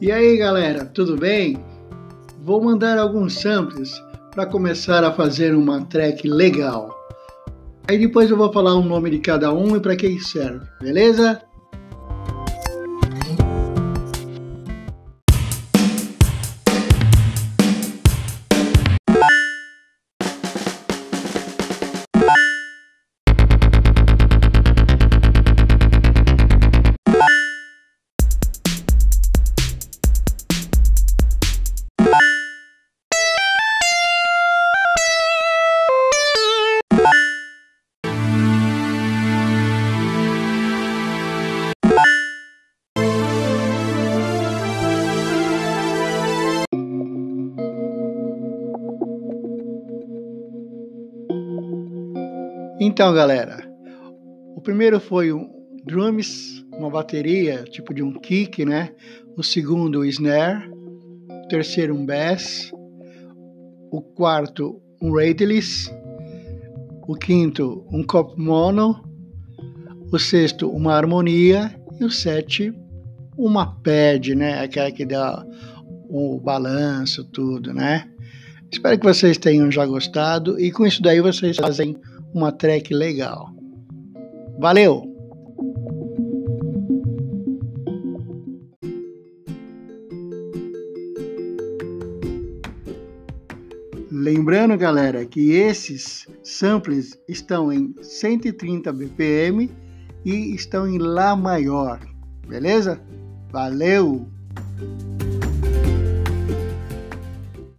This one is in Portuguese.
E aí galera, tudo bem? Vou mandar alguns samples para começar a fazer uma track legal. Aí depois eu vou falar o nome de cada um e para que serve, beleza? Então, galera, o primeiro foi um drums, uma bateria, tipo de um kick, né? O segundo, o snare. O terceiro, um bass. O quarto, um radless. O quinto, um cop mono. O sexto, uma harmonia. E o sete, uma pad, né? Aquela que dá o balanço, tudo, né? Espero que vocês tenham já gostado e com isso daí vocês fazem uma track legal. Valeu! Lembrando, galera, que esses samples estão em 130 BPM e estão em Lá maior, beleza? Valeu!